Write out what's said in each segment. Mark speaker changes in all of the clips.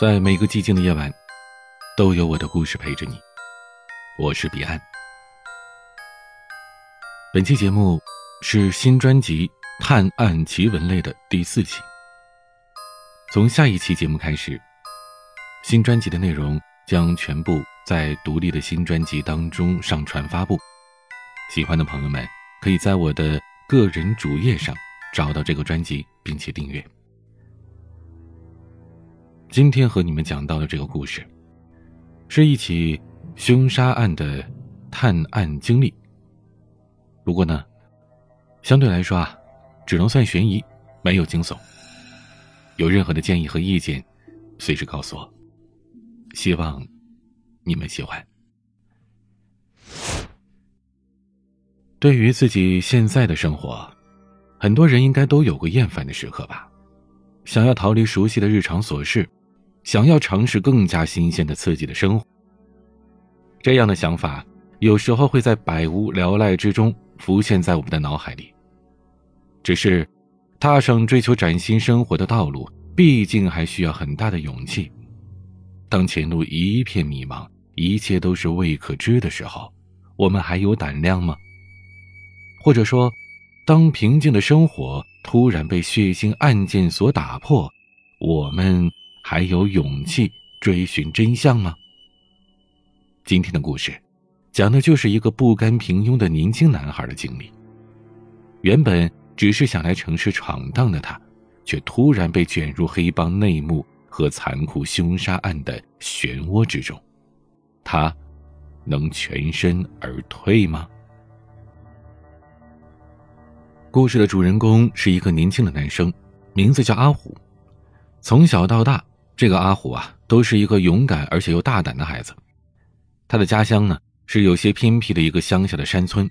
Speaker 1: 在每个寂静的夜晚，都有我的故事陪着你。我是彼岸。本期节目是新专辑《探案奇闻类》的第四期。从下一期节目开始，新专辑的内容将全部在独立的新专辑当中上传发布。喜欢的朋友们可以在我的个人主页上找到这个专辑，并且订阅。今天和你们讲到的这个故事，是一起凶杀案的探案经历。不过呢，相对来说啊，只能算悬疑，没有惊悚。有任何的建议和意见，随时告诉我。希望你们喜欢。对于自己现在的生活，很多人应该都有过厌烦的时刻吧？想要逃离熟悉的日常琐事。想要尝试更加新鲜的刺激的生活，这样的想法有时候会在百无聊赖之中浮现在我们的脑海里。只是，踏上追求崭新生活的道路，毕竟还需要很大的勇气。当前路一片迷茫，一切都是未可知的时候，我们还有胆量吗？或者说，当平静的生活突然被血腥案件所打破，我们？还有勇气追寻真相吗？今天的故事，讲的就是一个不甘平庸的年轻男孩的经历。原本只是想来城市闯荡的他，却突然被卷入黑帮内幕和残酷凶杀案的漩涡之中。他能全身而退吗？故事的主人公是一个年轻的男生，名字叫阿虎，从小到大。这个阿虎啊，都是一个勇敢而且又大胆的孩子。他的家乡呢，是有些偏僻的一个乡下的山村，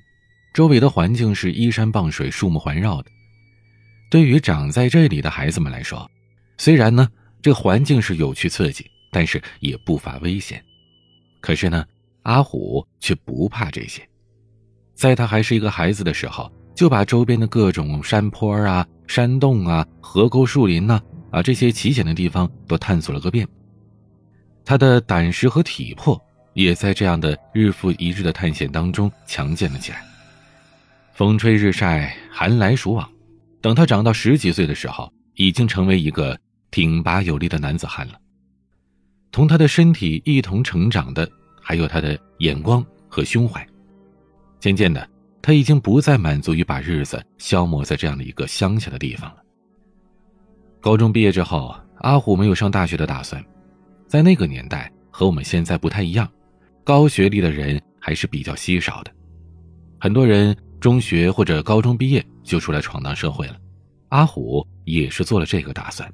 Speaker 1: 周围的环境是依山傍水、树木环绕的。对于长在这里的孩子们来说，虽然呢这环境是有趣刺激，但是也不乏危险。可是呢，阿虎却不怕这些。在他还是一个孩子的时候，就把周边的各种山坡啊、山洞啊、河沟、树林呢。把这些奇险的地方都探索了个遍，他的胆识和体魄也在这样的日复一日的探险当中强健了起来。风吹日晒，寒来暑往，等他长到十几岁的时候，已经成为一个挺拔有力的男子汉了。同他的身体一同成长的，还有他的眼光和胸怀。渐渐的，他已经不再满足于把日子消磨在这样的一个乡下的地方了。高中毕业之后，阿虎没有上大学的打算。在那个年代，和我们现在不太一样，高学历的人还是比较稀少的。很多人中学或者高中毕业就出来闯荡社会了。阿虎也是做了这个打算。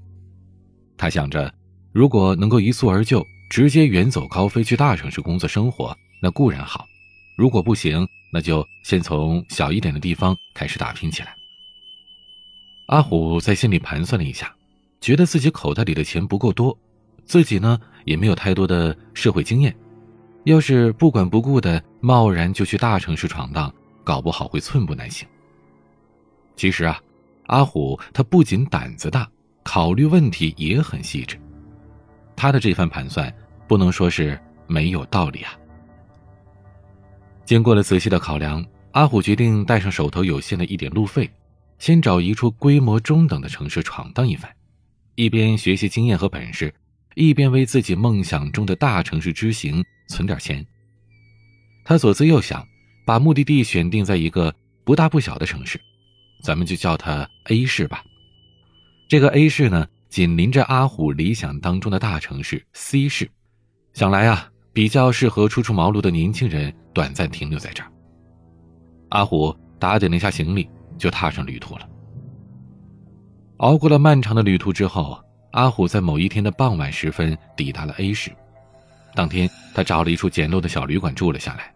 Speaker 1: 他想着，如果能够一蹴而就，直接远走高飞去大城市工作生活，那固然好；如果不行，那就先从小一点的地方开始打拼起来。阿虎在心里盘算了一下，觉得自己口袋里的钱不够多，自己呢也没有太多的社会经验，要是不管不顾的贸然就去大城市闯荡，搞不好会寸步难行。其实啊，阿虎他不仅胆子大，考虑问题也很细致，他的这番盘算不能说是没有道理啊。经过了仔细的考量，阿虎决定带上手头有限的一点路费。先找一处规模中等的城市闯荡一番，一边学习经验和本事，一边为自己梦想中的大城市之行存点钱。他左思右想，把目的地选定在一个不大不小的城市，咱们就叫它 A 市吧。这个 A 市呢，紧邻着阿虎理想当中的大城市 C 市，想来啊，比较适合初出茅庐的年轻人短暂停留在这儿。阿虎打点了一下行李。就踏上旅途了。熬过了漫长的旅途之后，阿虎在某一天的傍晚时分抵达了 A 市。当天，他找了一处简陋的小旅馆住了下来。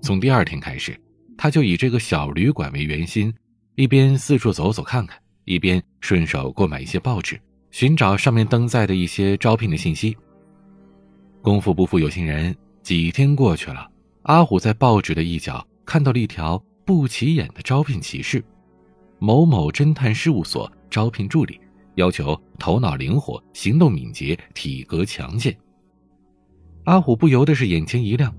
Speaker 1: 从第二天开始，他就以这个小旅馆为圆心，一边四处走走看看，一边顺手购买一些报纸，寻找上面登载的一些招聘的信息。功夫不负有心人，几天过去了，阿虎在报纸的一角看到了一条不起眼的招聘启事。某某侦探事务所招聘助理，要求头脑灵活、行动敏捷、体格强健。阿虎不由得是眼前一亮，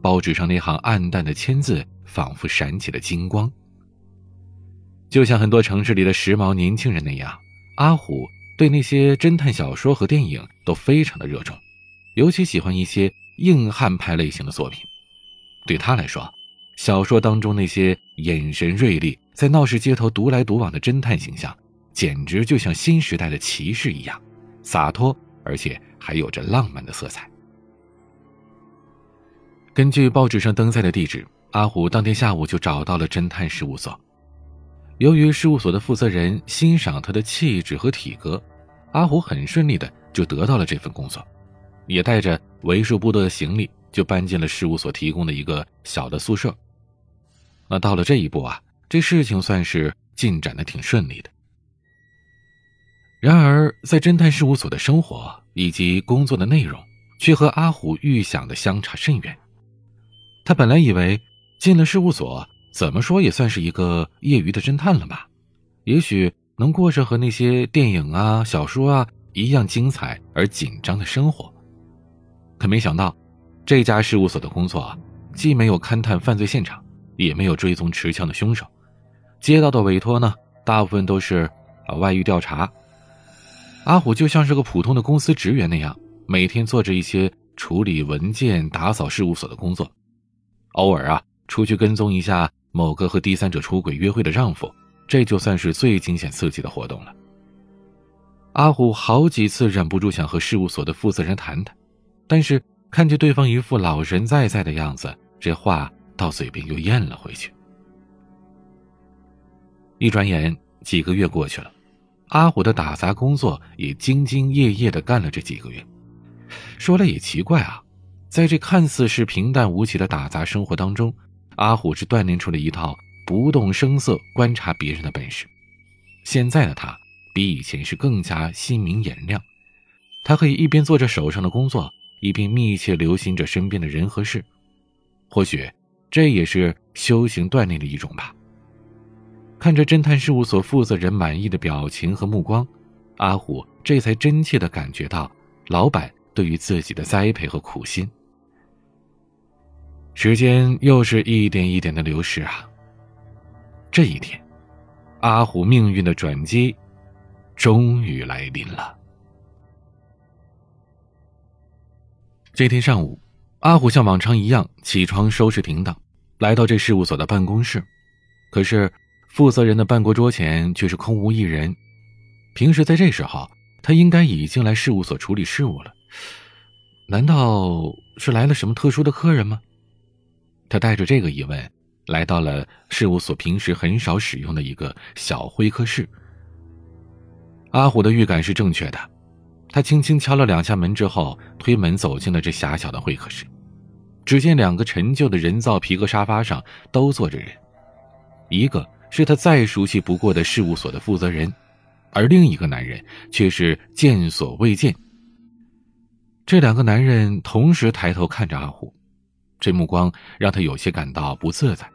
Speaker 1: 报纸上那行暗淡的签字仿佛闪起了金光。就像很多城市里的时髦年轻人那样，阿虎对那些侦探小说和电影都非常的热衷，尤其喜欢一些硬汉派类型的作品。对他来说，小说当中那些眼神锐利、在闹市街头独来独往的侦探形象，简直就像新时代的骑士一样，洒脱而且还有着浪漫的色彩。根据报纸上登载的地址，阿虎当天下午就找到了侦探事务所。由于事务所的负责人欣赏他的气质和体格，阿虎很顺利的就得到了这份工作，也带着为数不多的行李就搬进了事务所提供的一个小的宿舍。那到了这一步啊，这事情算是进展的挺顺利的。然而，在侦探事务所的生活以及工作的内容，却和阿虎预想的相差甚远。他本来以为进了事务所，怎么说也算是一个业余的侦探了吧，也许能过上和那些电影啊、小说啊一样精彩而紧张的生活。可没想到，这家事务所的工作既没有勘探犯罪现场，也没有追踪持枪的凶手，接到的委托呢，大部分都是啊外遇调查。阿虎就像是个普通的公司职员那样，每天做着一些处理文件、打扫事务所的工作。偶尔啊，出去跟踪一下某个和第三者出轨约会的丈夫，这就算是最惊险刺激的活动了。阿虎好几次忍不住想和事务所的负责人谈谈，但是看见对方一副老神在在的样子，这话到嘴边又咽了回去。一转眼几个月过去了，阿虎的打杂工作也兢兢业业的干了这几个月。说来也奇怪啊。在这看似是平淡无奇的打杂生活当中，阿虎是锻炼出了一套不动声色观察别人的本事。现在的他比以前是更加心明眼亮，他可以一边做着手上的工作，一边密切留心着身边的人和事。或许这也是修行锻炼的一种吧。看着侦探事务所负责人满意的表情和目光，阿虎这才真切的感觉到老板对于自己的栽培和苦心。时间又是一点一点的流逝啊。这一天，阿虎命运的转机终于来临了。这天上午，阿虎像往常一样起床收拾停当，来到这事务所的办公室。可是，负责人的办公桌前却是空无一人。平时在这时候，他应该已经来事务所处理事务了。难道是来了什么特殊的客人吗？他带着这个疑问，来到了事务所平时很少使用的一个小会客室。阿虎的预感是正确的，他轻轻敲了两下门之后，推门走进了这狭小的会客室。只见两个陈旧的人造皮革沙发上都坐着人，一个是他再熟悉不过的事务所的负责人，而另一个男人却是见所未见。这两个男人同时抬头看着阿虎。这目光让他有些感到不自在，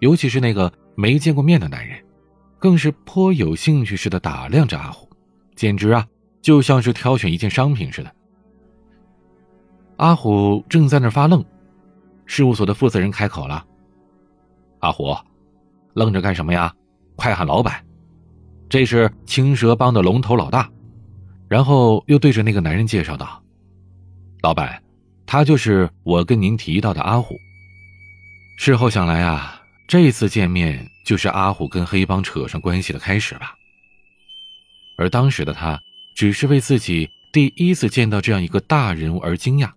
Speaker 1: 尤其是那个没见过面的男人，更是颇有兴趣似的打量着阿虎，简直啊，就像是挑选一件商品似的。阿虎正在那发愣，事务所的负责人开口了：“阿虎，愣着干什么呀？快喊老板！这是青蛇帮的龙头老大。”然后又对着那个男人介绍道：“老板。”他就是我跟您提到的阿虎。事后想来啊，这次见面就是阿虎跟黑帮扯上关系的开始吧。而当时的他，只是为自己第一次见到这样一个大人物而惊讶。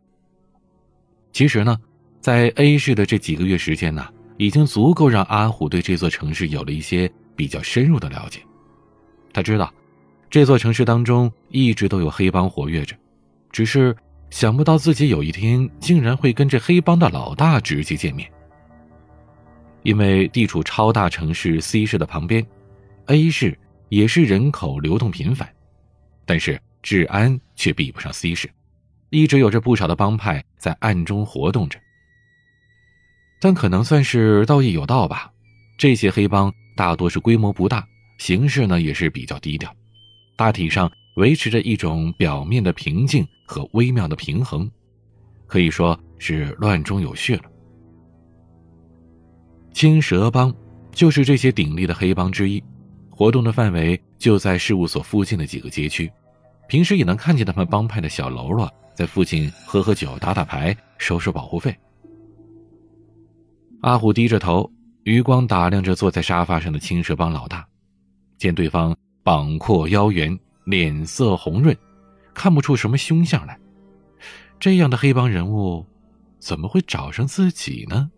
Speaker 1: 其实呢，在 A 市的这几个月时间呢，已经足够让阿虎对这座城市有了一些比较深入的了解。他知道，这座城市当中一直都有黑帮活跃着，只是。想不到自己有一天竟然会跟这黑帮的老大直接见面。因为地处超大城市 C 市的旁边，A 市也是人口流动频繁，但是治安却比不上 C 市，一直有着不少的帮派在暗中活动着。但可能算是道义有道吧，这些黑帮大多是规模不大，形式呢也是比较低调，大体上维持着一种表面的平静和微妙的平衡，可以说是乱中有序了。青蛇帮就是这些鼎立的黑帮之一，活动的范围就在事务所附近的几个街区，平时也能看见他们帮派的小喽啰在附近喝喝酒、打打牌、收收保护费。阿虎低着头，余光打量着坐在沙发上的青蛇帮老大，见对方膀阔腰圆，脸色红润，看不出什么凶相来。这样的黑帮人物，怎么会找上自己呢？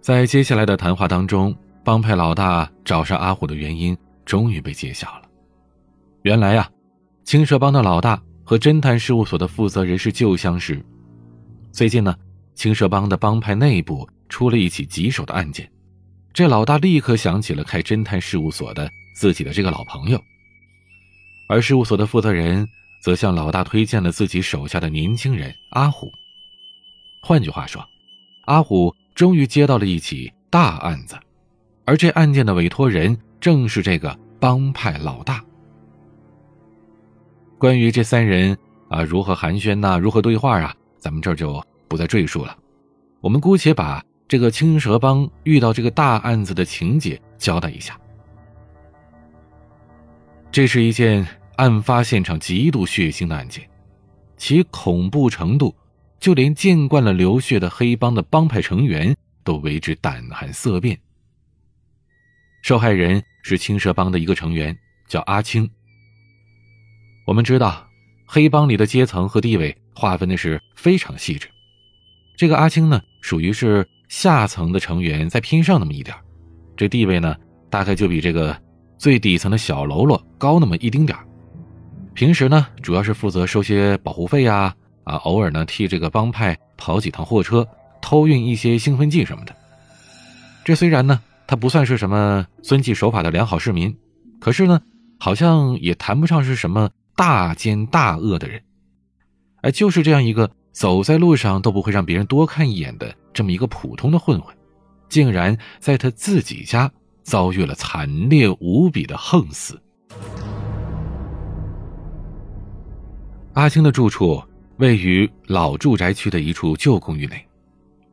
Speaker 1: 在接下来的谈话当中，帮派老大找上阿虎的原因终于被揭晓了。原来呀，青蛇帮的老大和侦探事务所的负责人是旧相识。最近呢，青蛇帮的帮派内部出了一起棘手的案件，这老大立刻想起了开侦探事务所的自己的这个老朋友，而事务所的负责人则向老大推荐了自己手下的年轻人阿虎。换句话说，阿虎。终于接到了一起大案子，而这案件的委托人正是这个帮派老大。关于这三人啊如何寒暄呐，如何对话啊，咱们这就不再赘述了。我们姑且把这个青蛇帮遇到这个大案子的情节交代一下。这是一件案发现场极度血腥的案件，其恐怖程度。就连见惯了流血的黑帮的帮派成员都为之胆寒色变。受害人是青蛇帮的一个成员，叫阿青。我们知道，黑帮里的阶层和地位划分的是非常细致。这个阿青呢，属于是下层的成员，再偏上那么一点这地位呢，大概就比这个最底层的小喽啰高那么一丁点平时呢，主要是负责收些保护费呀。啊，偶尔呢替这个帮派跑几趟货车，偷运一些兴奋剂什么的。这虽然呢他不算是什么遵纪守法的良好市民，可是呢好像也谈不上是什么大奸大恶的人。哎，就是这样一个走在路上都不会让别人多看一眼的这么一个普通的混混，竟然在他自己家遭遇了惨烈无比的横死。阿青的住处。位于老住宅区的一处旧公寓内，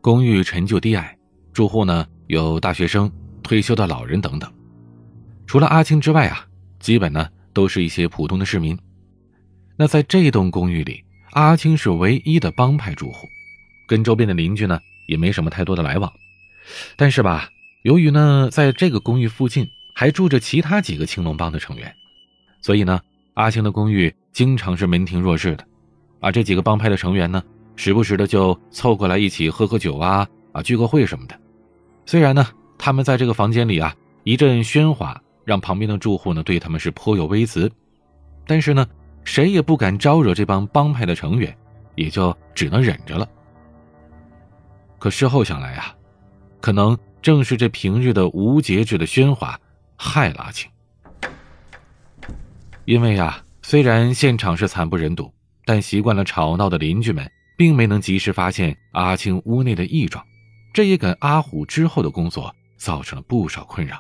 Speaker 1: 公寓陈旧低矮，住户呢有大学生、退休的老人等等。除了阿青之外啊，基本呢都是一些普通的市民。那在这栋公寓里，阿青是唯一的帮派住户，跟周边的邻居呢也没什么太多的来往。但是吧，由于呢在这个公寓附近还住着其他几个青龙帮的成员，所以呢阿青的公寓经常是门庭若市的。啊，这几个帮派的成员呢，时不时的就凑过来一起喝喝酒啊，啊聚个会什么的。虽然呢，他们在这个房间里啊一阵喧哗，让旁边的住户呢对他们是颇有微词，但是呢，谁也不敢招惹这帮帮派的成员，也就只能忍着了。可事后想来啊，可能正是这平日的无节制的喧哗害了阿青，因为呀，虽然现场是惨不忍睹。但习惯了吵闹的邻居们，并没能及时发现阿青屋内的异状，这也给阿虎之后的工作造成了不少困扰。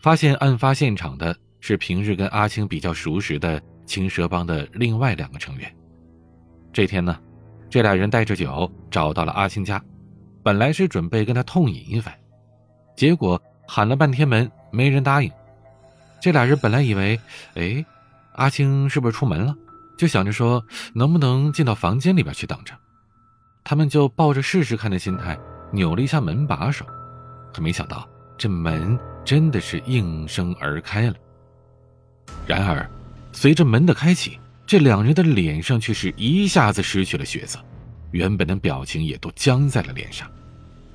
Speaker 1: 发现案发现场的是平日跟阿青比较熟识的青蛇帮的另外两个成员。这天呢，这俩人带着酒找到了阿青家，本来是准备跟他痛饮一番，结果喊了半天门，没人答应。这俩人本来以为，哎。阿青是不是出门了？就想着说能不能进到房间里边去等着。他们就抱着试试看的心态扭了一下门把手，可没想到这门真的是应声而开了。然而，随着门的开启，这两人的脸上却是一下子失去了血色，原本的表情也都僵在了脸上，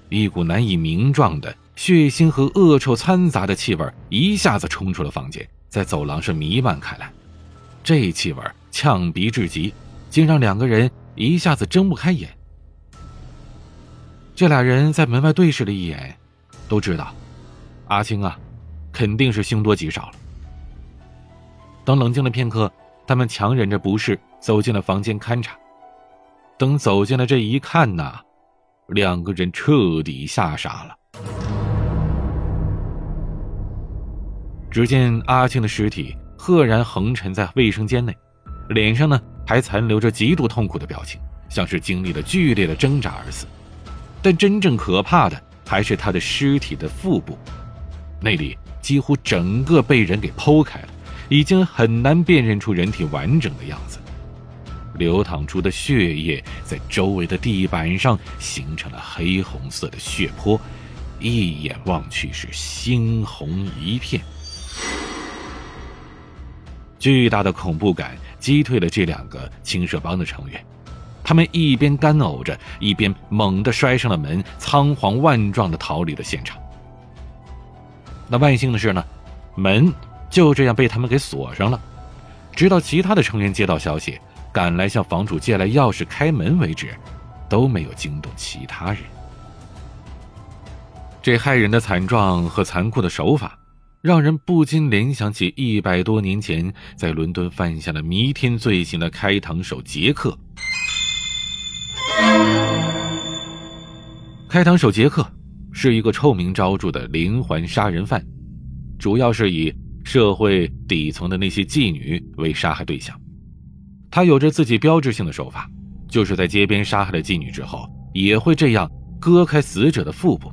Speaker 1: 一股难以名状的血腥和恶臭掺杂的气味一下子冲出了房间，在走廊上弥漫开来。这气味呛鼻至极，竟让两个人一下子睁不开眼。这俩人在门外对视了一眼，都知道阿青啊，肯定是凶多吉少了。等冷静了片刻，他们强忍着不适走进了房间勘察。等走进了这一看呐，两个人彻底吓傻了。只见阿庆的尸体赫然横陈在卫生间内，脸上呢还残留着极度痛苦的表情，像是经历了剧烈的挣扎而死。但真正可怕的还是他的尸体的腹部，那里几乎整个被人给剖开了，已经很难辨认出人体完整的样子。流淌出的血液在周围的地板上形成了黑红色的血泊，一眼望去是猩红一片。巨大的恐怖感击退了这两个青蛇帮的成员，他们一边干呕着，一边猛地摔上了门，仓皇万状的逃离了现场。那万幸的是呢，门就这样被他们给锁上了，直到其他的成员接到消息。赶来向房主借来钥匙开门为止，都没有惊动其他人。这骇人的惨状和残酷的手法，让人不禁联想起一百多年前在伦敦犯下的弥天罪行的开膛手杰克。开膛手杰克是一个臭名昭著的连环杀人犯，主要是以社会底层的那些妓女为杀害对象。他有着自己标志性的手法，就是在街边杀害了妓女之后，也会这样割开死者的腹部。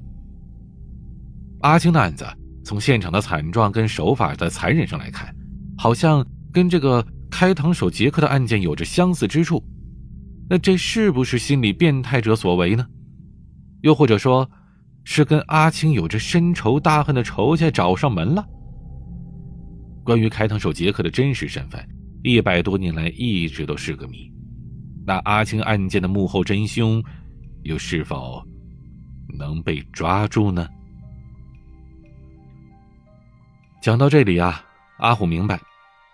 Speaker 1: 阿青的案子从现场的惨状跟手法的残忍上来看，好像跟这个开膛手杰克的案件有着相似之处。那这是不是心理变态者所为呢？又或者说，是跟阿青有着深仇大恨的仇家找上门了？关于开膛手杰克的真实身份。一百多年来一直都是个谜，那阿青案件的幕后真凶，又是否能被抓住呢？讲到这里啊，阿虎明白，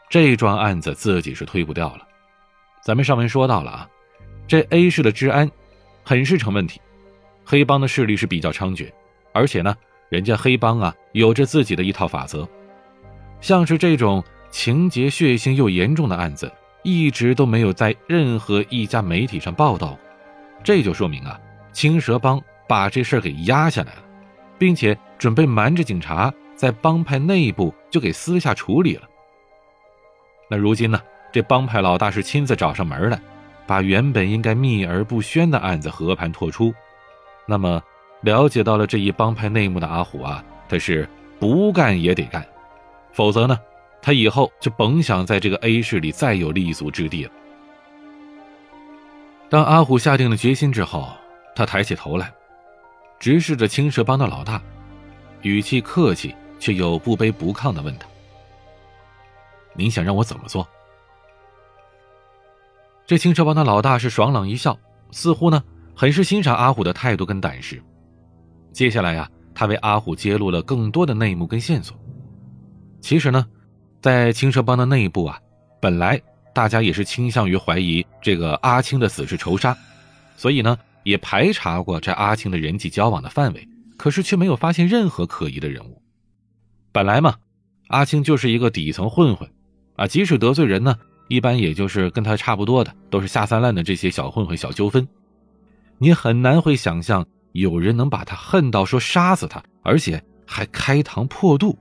Speaker 1: 这桩案子自己是推不掉了。咱们上文说到了啊，这 A 市的治安很是成问题，黑帮的势力是比较猖獗，而且呢，人家黑帮啊有着自己的一套法则，像是这种。情节血腥又严重的案子，一直都没有在任何一家媒体上报道，这就说明啊，青蛇帮把这事儿给压下来了，并且准备瞒着警察，在帮派内部就给私下处理了。那如今呢，这帮派老大是亲自找上门来，把原本应该秘而不宣的案子和盘托出。那么，了解到了这一帮派内幕的阿虎啊，他是不干也得干，否则呢？他以后就甭想在这个 A 市里再有立足之地了。当阿虎下定了决心之后，他抬起头来，直视着青蛇帮的老大，语气客气却又不卑不亢的问他：“您想让我怎么做？”这青蛇帮的老大是爽朗一笑，似乎呢很是欣赏阿虎的态度跟胆识。接下来呀，他为阿虎揭露了更多的内幕跟线索。其实呢。在青蛇帮的内部啊，本来大家也是倾向于怀疑这个阿青的死是仇杀，所以呢也排查过这阿青的人际交往的范围，可是却没有发现任何可疑的人物。本来嘛，阿青就是一个底层混混，啊，即使得罪人呢，一般也就是跟他差不多的，都是下三滥的这些小混混、小纠纷。你很难会想象有人能把他恨到说杀死他，而且还开膛破肚。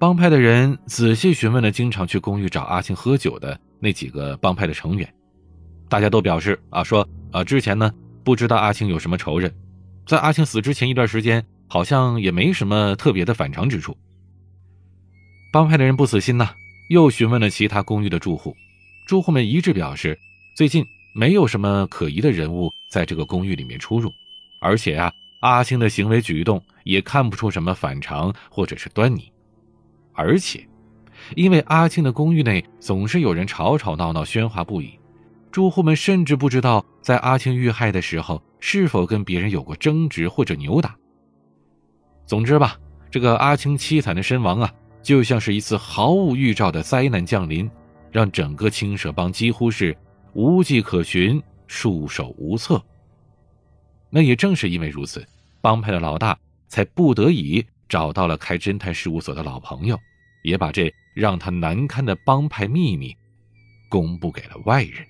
Speaker 1: 帮派的人仔细询问了经常去公寓找阿青喝酒的那几个帮派的成员，大家都表示啊，说啊之前呢不知道阿青有什么仇人，在阿青死之前一段时间好像也没什么特别的反常之处。帮派的人不死心呐，又询问了其他公寓的住户，住户们一致表示，最近没有什么可疑的人物在这个公寓里面出入，而且啊阿庆的行为举动也看不出什么反常或者是端倪。而且，因为阿青的公寓内总是有人吵吵闹闹、喧哗不已，住户们甚至不知道在阿青遇害的时候是否跟别人有过争执或者扭打。总之吧，这个阿青凄惨的身亡啊，就像是一次毫无预兆的灾难降临，让整个青蛇帮几乎是无迹可寻、束手无策。那也正是因为如此，帮派的老大才不得已找到了开侦探事务所的老朋友。也把这让他难堪的帮派秘密公布给了外人。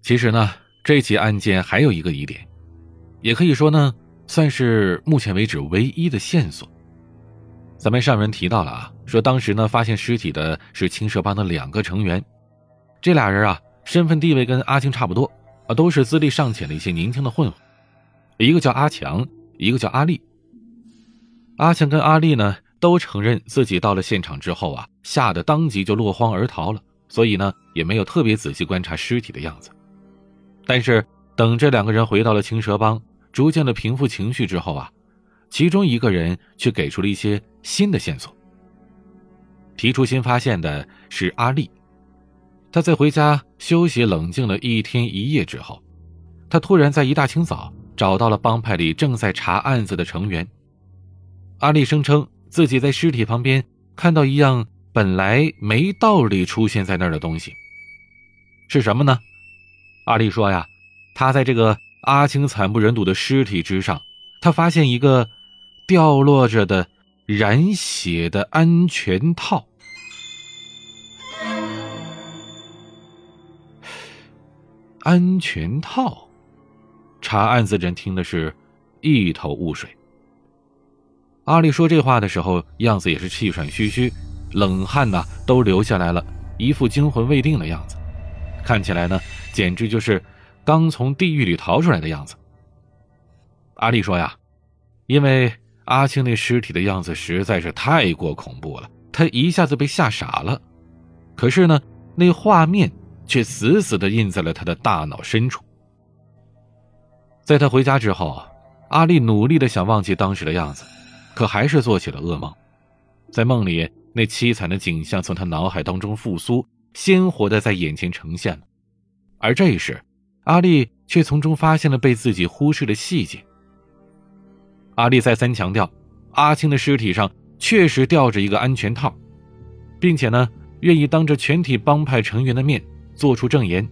Speaker 1: 其实呢，这起案件还有一个疑点，也可以说呢，算是目前为止唯一的线索。咱们上文提到了啊，说当时呢发现尸体的是青蛇帮的两个成员，这俩人啊身份地位跟阿青差不多啊，都是资历尚浅的一些年轻的混混，一个叫阿强，一个叫阿丽。阿强跟阿丽呢都承认自己到了现场之后啊，吓得当即就落荒而逃了，所以呢也没有特别仔细观察尸体的样子。但是等这两个人回到了青蛇帮，逐渐的平复情绪之后啊。其中一个人却给出了一些新的线索。提出新发现的是阿丽，他在回家休息冷静了一天一夜之后，他突然在一大清早找到了帮派里正在查案子的成员。阿丽声称自己在尸体旁边看到一样本来没道理出现在那儿的东西，是什么呢？阿丽说呀，她在这个阿青惨不忍睹的尸体之上，她发现一个。掉落着的染血的安全套，安全套，查案子人听的是一头雾水。阿丽说这话的时候，样子也是气喘吁吁，冷汗呐都流下来了，一副惊魂未定的样子，看起来呢，简直就是刚从地狱里逃出来的样子。阿丽说呀，因为。阿青那尸体的样子实在是太过恐怖了，他一下子被吓傻了。可是呢，那画面却死死的印在了他的大脑深处。在他回家之后，阿丽努力的想忘记当时的样子，可还是做起了噩梦。在梦里，那凄惨的景象从他脑海当中复苏，鲜活的在眼前呈现了。而这时，阿丽却从中发现了被自己忽视的细节。阿丽再三强调，阿青的尸体上确实吊着一个安全套，并且呢，愿意当着全体帮派成员的面做出证言。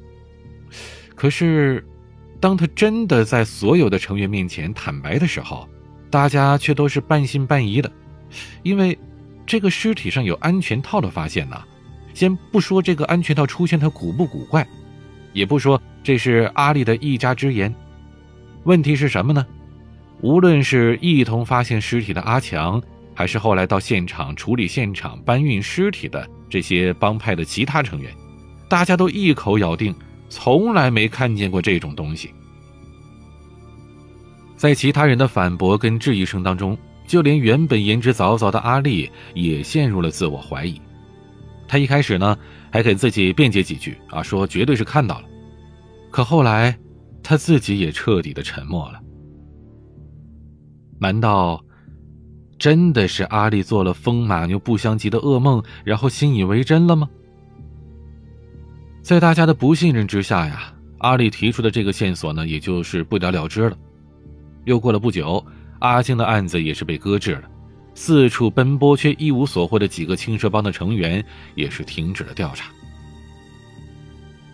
Speaker 1: 可是，当他真的在所有的成员面前坦白的时候，大家却都是半信半疑的，因为这个尸体上有安全套的发现呢，先不说这个安全套出现它古不古怪，也不说这是阿丽的一家之言，问题是什么呢？无论是一同发现尸体的阿强，还是后来到现场处理现场搬运尸体的这些帮派的其他成员，大家都一口咬定从来没看见过这种东西。在其他人的反驳跟质疑声当中，就连原本言之凿凿的阿丽也陷入了自我怀疑。他一开始呢，还给自己辩解几句啊，说绝对是看到了。可后来，他自己也彻底的沉默了。难道真的是阿丽做了风马牛不相及的噩梦，然后信以为真了吗？在大家的不信任之下呀，阿丽提出的这个线索呢，也就是不了了之了。又过了不久，阿青的案子也是被搁置了，四处奔波却一无所获的几个青蛇帮的成员也是停止了调查。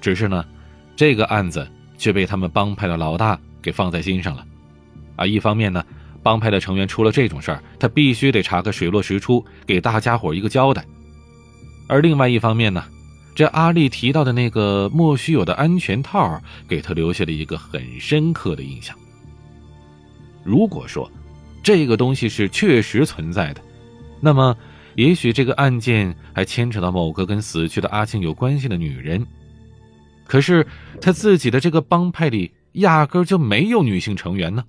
Speaker 1: 只是呢，这个案子却被他们帮派的老大给放在心上了，啊，一方面呢。帮派的成员出了这种事儿，他必须得查个水落石出，给大家伙一个交代。而另外一方面呢，这阿丽提到的那个莫须有的安全套，给他留下了一个很深刻的印象。如果说这个东西是确实存在的，那么也许这个案件还牵扯到某个跟死去的阿庆有关系的女人。可是他自己的这个帮派里压根就没有女性成员呢。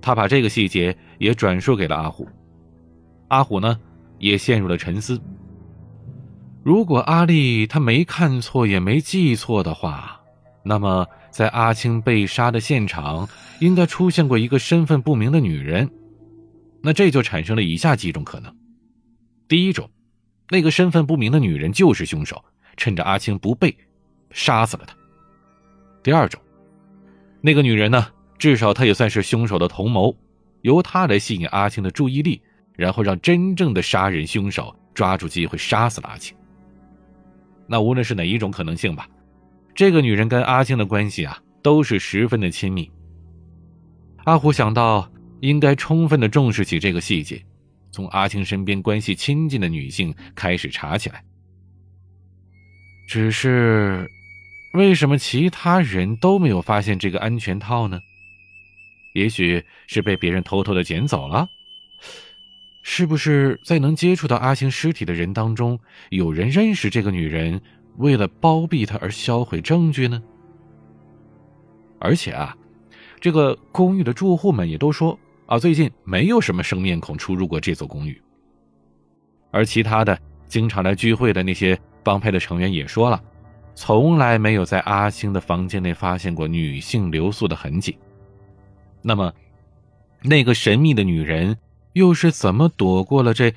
Speaker 1: 他把这个细节也转述给了阿虎，阿虎呢也陷入了沉思。如果阿丽她没看错也没记错的话，那么在阿青被杀的现场应该出现过一个身份不明的女人，那这就产生了以下几种可能：第一种，那个身份不明的女人就是凶手，趁着阿青不备，杀死了他；第二种，那个女人呢？至少她也算是凶手的同谋，由她来吸引阿青的注意力，然后让真正的杀人凶手抓住机会杀死了阿青。那无论是哪一种可能性吧，这个女人跟阿青的关系啊都是十分的亲密。阿虎想到应该充分的重视起这个细节，从阿青身边关系亲近的女性开始查起来。只是，为什么其他人都没有发现这个安全套呢？也许是被别人偷偷的捡走了。是不是在能接触到阿星尸体的人当中，有人认识这个女人，为了包庇她而销毁证据呢？而且啊，这个公寓的住户们也都说啊，最近没有什么生面孔出入过这座公寓。而其他的经常来聚会的那些帮派的成员也说了，从来没有在阿星的房间内发现过女性留宿的痕迹。那么，那个神秘的女人。又是怎么躲过了这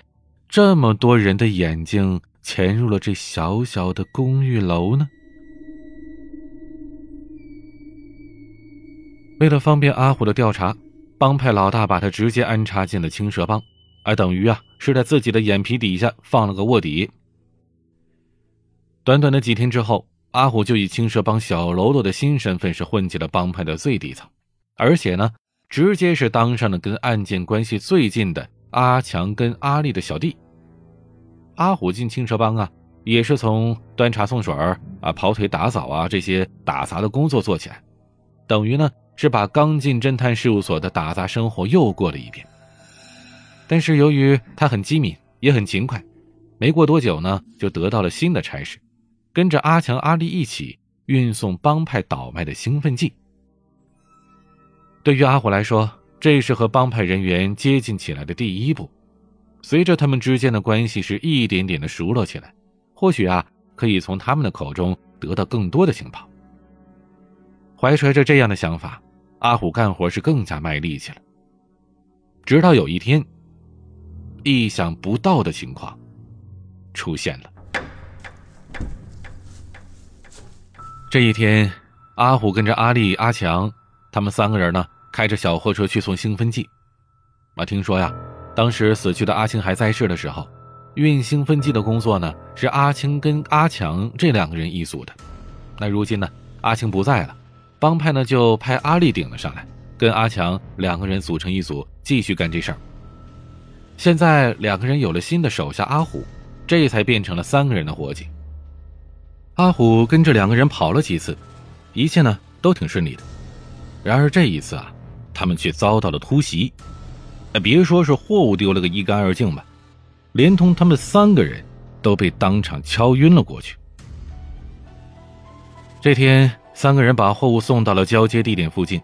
Speaker 1: 这么多人的眼睛，潜入了这小小的公寓楼呢？为了方便阿虎的调查，帮派老大把他直接安插进了青蛇帮，而等于啊是在自己的眼皮底下放了个卧底。短短的几天之后，阿虎就以青蛇帮小喽啰的新身份是混进了帮派的最底层，而且呢。直接是当上了跟案件关系最近的阿强跟阿丽的小弟。阿虎进青蛇帮啊，也是从端茶送水啊、跑腿打扫啊这些打杂的工作做起来，等于呢是把刚进侦探事务所的打杂生活又过了一遍。但是由于他很机敏，也很勤快，没过多久呢就得到了新的差事，跟着阿强、阿丽一起运送帮派倒卖的兴奋剂。对于阿虎来说，这是和帮派人员接近起来的第一步。随着他们之间的关系是一点点的熟络起来，或许啊，可以从他们的口中得到更多的情报。怀揣着这样的想法，阿虎干活是更加卖力气了。直到有一天，意想不到的情况出现了。这一天，阿虎跟着阿丽、阿强。他们三个人呢，开着小货车去送兴奋剂。啊，听说呀，当时死去的阿青还在世的时候，运兴奋剂的工作呢是阿青跟阿强这两个人一组的。那如今呢，阿青不在了，帮派呢就派阿丽顶了上来，跟阿强两个人组成一组，继续干这事儿。现在两个人有了新的手下阿虎，这才变成了三个人的活计。阿虎跟着两个人跑了几次，一切呢都挺顺利的。然而这一次啊，他们却遭到了突袭。别说是货物丢了个一干二净吧，连同他们三个人都被当场敲晕了过去。这天，三个人把货物送到了交接地点附近。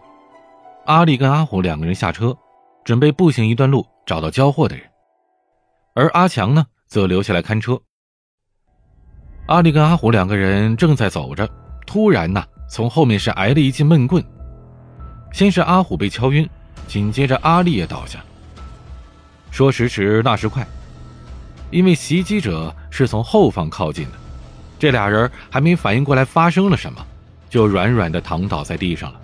Speaker 1: 阿丽跟阿虎两个人下车，准备步行一段路找到交货的人，而阿强呢，则留下来看车。阿丽跟阿虎两个人正在走着，突然呢，从后面是挨了一记闷棍。先是阿虎被敲晕，紧接着阿丽也倒下。说时迟，那时快，因为袭击者是从后方靠近的，这俩人还没反应过来发生了什么，就软软的躺倒在地上了。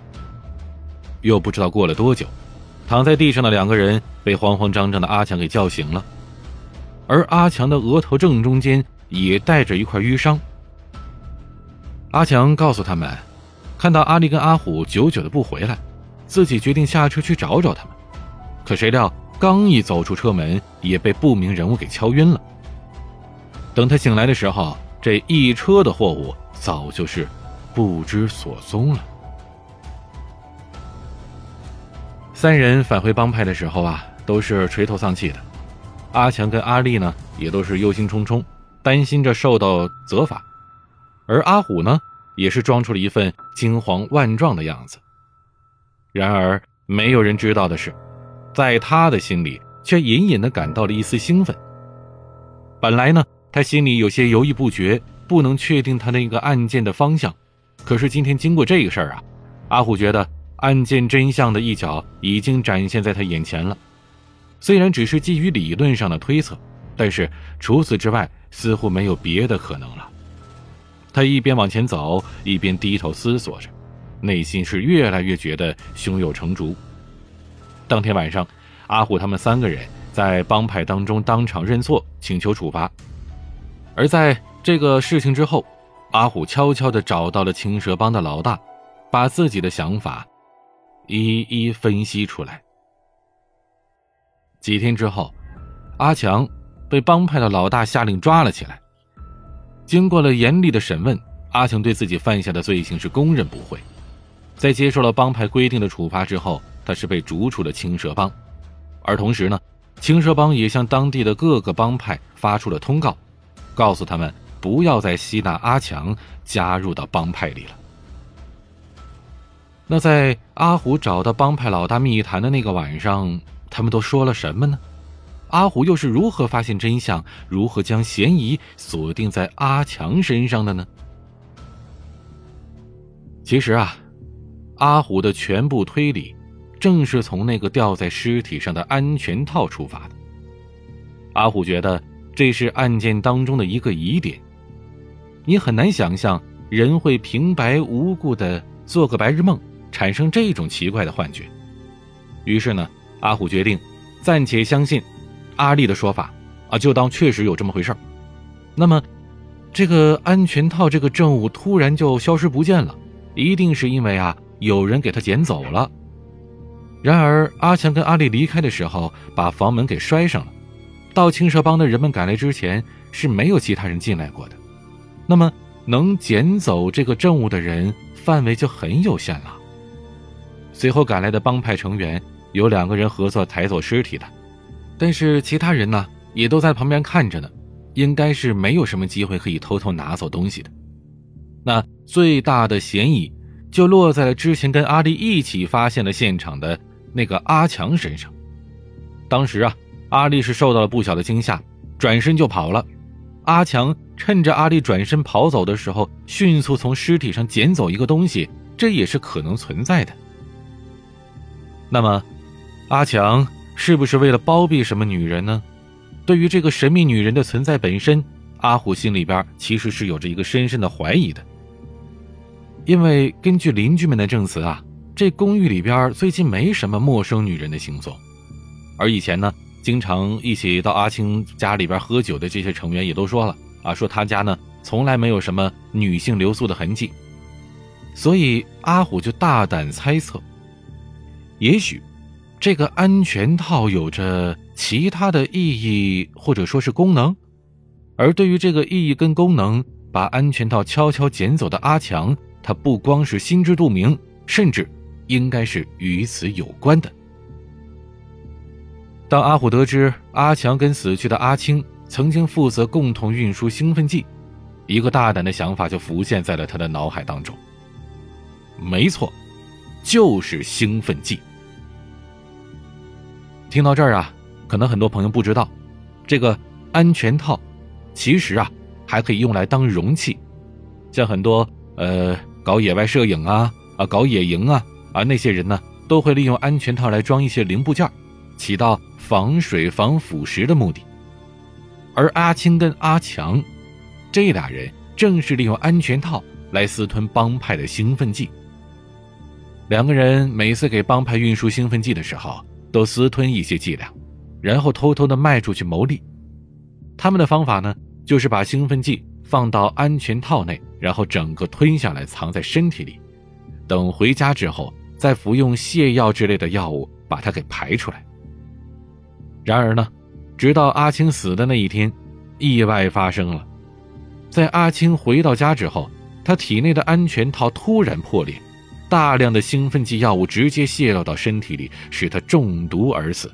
Speaker 1: 又不知道过了多久，躺在地上的两个人被慌慌张张的阿强给叫醒了，而阿强的额头正中间也带着一块淤伤。阿强告诉他们，看到阿丽跟阿虎久久的不回来。自己决定下车去找找他们，可谁料刚一走出车门，也被不明人物给敲晕了。等他醒来的时候，这一车的货物早就是不知所踪了。三人返回帮派的时候啊，都是垂头丧气的。阿强跟阿丽呢，也都是忧心忡忡，担心着受到责罚；而阿虎呢，也是装出了一份惊慌万状的样子。然而，没有人知道的是，在他的心里却隐隐的感到了一丝兴奋。本来呢，他心里有些犹豫不决，不能确定他那个案件的方向。可是今天经过这个事儿啊，阿虎觉得案件真相的一角已经展现在他眼前了。虽然只是基于理论上的推测，但是除此之外，似乎没有别的可能了。他一边往前走，一边低头思索着。内心是越来越觉得胸有成竹。当天晚上，阿虎他们三个人在帮派当中当场认错，请求处罚。而在这个事情之后，阿虎悄悄地找到了青蛇帮的老大，把自己的想法一一分析出来。几天之后，阿强被帮派的老大下令抓了起来。经过了严厉的审问，阿强对自己犯下的罪行是供认不讳。在接受了帮派规定的处罚之后，他是被逐出了青蛇帮，而同时呢，青蛇帮也向当地的各个帮派发出了通告，告诉他们不要再吸纳阿强加入到帮派里了。那在阿虎找到帮派老大密谈的那个晚上，他们都说了什么呢？阿虎又是如何发现真相，如何将嫌疑锁定在阿强身上的呢？其实啊，阿虎的全部推理，正是从那个吊在尸体上的安全套出发的。阿虎觉得这是案件当中的一个疑点。你很难想象人会平白无故的做个白日梦，产生这种奇怪的幻觉。于是呢，阿虎决定暂且相信。阿丽的说法，啊，就当确实有这么回事那么，这个安全套这个证物突然就消失不见了，一定是因为啊，有人给他捡走了。然而，阿强跟阿丽离开的时候，把房门给摔上了。到青蛇帮的人们赶来之前，是没有其他人进来过的。那么，能捡走这个证物的人范围就很有限了。随后赶来的帮派成员有两个人合作抬走尸体的。但是其他人呢，也都在旁边看着呢，应该是没有什么机会可以偷偷拿走东西的。那最大的嫌疑就落在了之前跟阿丽一起发现了现场的那个阿强身上。当时啊，阿丽是受到了不小的惊吓，转身就跑了。阿强趁着阿丽转身跑走的时候，迅速从尸体上捡走一个东西，这也是可能存在的。那么，阿强。是不是为了包庇什么女人呢？对于这个神秘女人的存在本身，阿虎心里边其实是有着一个深深的怀疑的。因为根据邻居们的证词啊，这公寓里边最近没什么陌生女人的行踪，而以前呢，经常一起到阿青家里边喝酒的这些成员也都说了啊，说他家呢从来没有什么女性留宿的痕迹，所以阿虎就大胆猜测，也许。这个安全套有着其他的意义，或者说是功能，而对于这个意义跟功能，把安全套悄悄捡走的阿强，他不光是心知肚明，甚至应该是与此有关的。当阿虎得知阿强跟死去的阿青曾经负责共同运输兴奋剂，一个大胆的想法就浮现在了他的脑海当中。没错，就是兴奋剂。听到这儿啊，可能很多朋友不知道，这个安全套其实啊还可以用来当容器，像很多呃搞野外摄影啊啊搞野营啊啊那些人呢，都会利用安全套来装一些零部件，起到防水防腐蚀的目的。而阿青跟阿强这俩人正是利用安全套来私吞帮派的兴奋剂。两个人每次给帮派运输兴奋剂的时候。都私吞一些剂量，然后偷偷的卖出去牟利。他们的方法呢，就是把兴奋剂放到安全套内，然后整个吞下来，藏在身体里。等回家之后，再服用泻药之类的药物把它给排出来。然而呢，直到阿青死的那一天，意外发生了。在阿青回到家之后，他体内的安全套突然破裂。大量的兴奋剂药物直接泄露到身体里，使他中毒而死。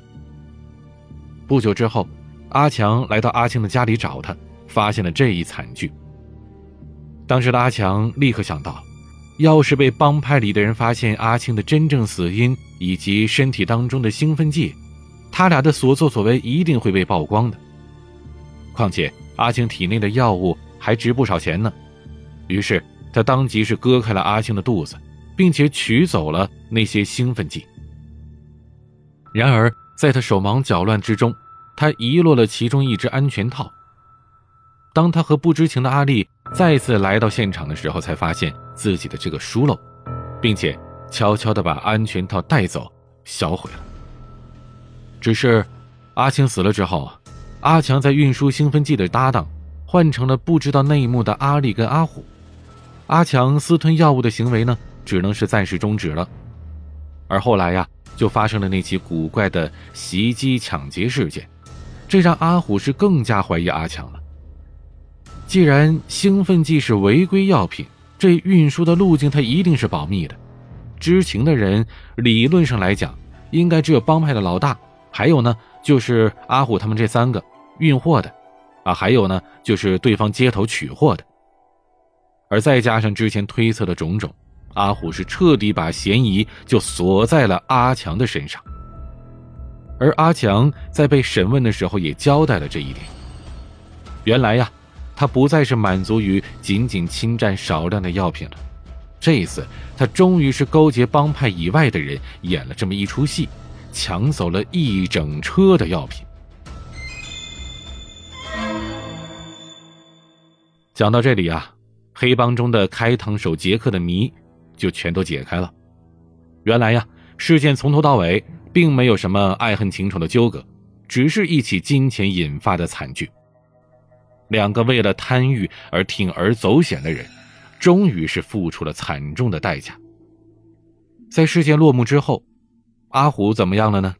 Speaker 1: 不久之后，阿强来到阿青的家里找他，发现了这一惨剧。当时的阿强立刻想到，要是被帮派里的人发现阿青的真正死因以及身体当中的兴奋剂，他俩的所作所为一定会被曝光的。况且阿青体内的药物还值不少钱呢，于是他当即是割开了阿青的肚子。并且取走了那些兴奋剂。然而，在他手忙脚乱之中，他遗落了其中一只安全套。当他和不知情的阿丽再次来到现场的时候，才发现自己的这个疏漏，并且悄悄地把安全套带走销毁了。只是，阿青死了之后，阿强在运输兴奋剂的搭档换成了不知道内幕的阿丽跟阿虎。阿强私吞药物的行为呢？只能是暂时终止了，而后来呀，就发生了那起古怪的袭击抢劫事件，这让阿虎是更加怀疑阿强了。既然兴奋剂是违规药品，这运输的路径他一定是保密的，知情的人理论上来讲应该只有帮派的老大，还有呢就是阿虎他们这三个运货的，啊，还有呢就是对方街头取货的。而再加上之前推测的种种，阿虎是彻底把嫌疑就锁在了阿强的身上。而阿强在被审问的时候也交代了这一点。原来呀，他不再是满足于仅仅侵占少量的药品了，这一次他终于是勾结帮派以外的人演了这么一出戏，抢走了一整车的药品。讲到这里啊。黑帮中的开膛手杰克的谜就全都解开了。原来呀，事件从头到尾并没有什么爱恨情仇的纠葛，只是一起金钱引发的惨剧。两个为了贪欲而铤而走险的人，终于是付出了惨重的代价。在事件落幕之后，阿虎怎么样了呢？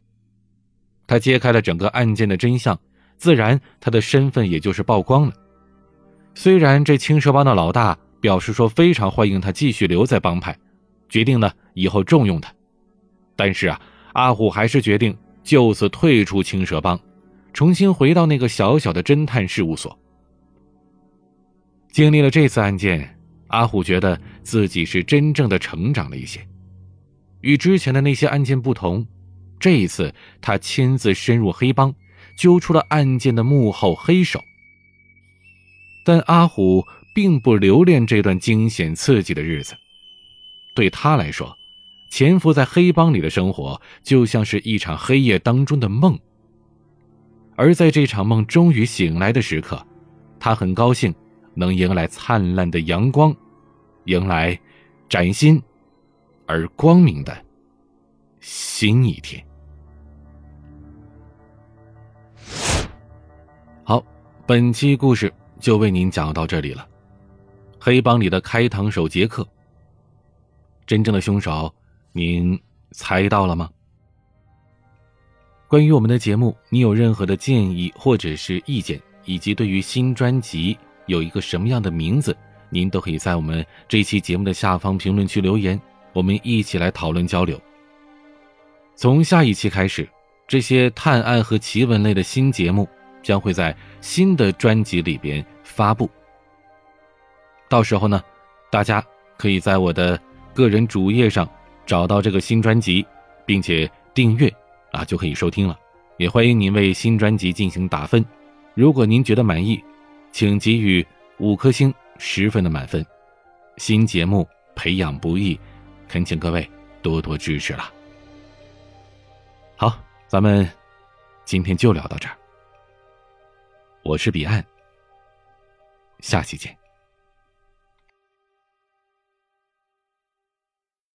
Speaker 1: 他揭开了整个案件的真相，自然他的身份也就是曝光了。虽然这青蛇帮的老大表示说非常欢迎他继续留在帮派，决定呢以后重用他，但是啊，阿虎还是决定就此退出青蛇帮，重新回到那个小小的侦探事务所。经历了这次案件，阿虎觉得自己是真正的成长了一些，与之前的那些案件不同，这一次他亲自深入黑帮，揪出了案件的幕后黑手。但阿虎并不留恋这段惊险刺激的日子，对他来说，潜伏在黑帮里的生活就像是一场黑夜当中的梦。而在这场梦终于醒来的时刻，他很高兴能迎来灿烂的阳光，迎来崭新而光明的新一天。好，本期故事。就为您讲到这里了。黑帮里的开膛手杰克，真正的凶手，您猜到了吗？关于我们的节目，你有任何的建议或者是意见，以及对于新专辑有一个什么样的名字，您都可以在我们这期节目的下方评论区留言，我们一起来讨论交流。从下一期开始，这些探案和奇闻类的新节目。将会在新的专辑里边发布。到时候呢，大家可以在我的个人主页上找到这个新专辑，并且订阅啊，就可以收听了。也欢迎您为新专辑进行打分，如果您觉得满意，请给予五颗星，十分的满分。新节目培养不易，恳请各位多多支持了。好，咱们今天就聊到这儿。我是彼岸，下期见。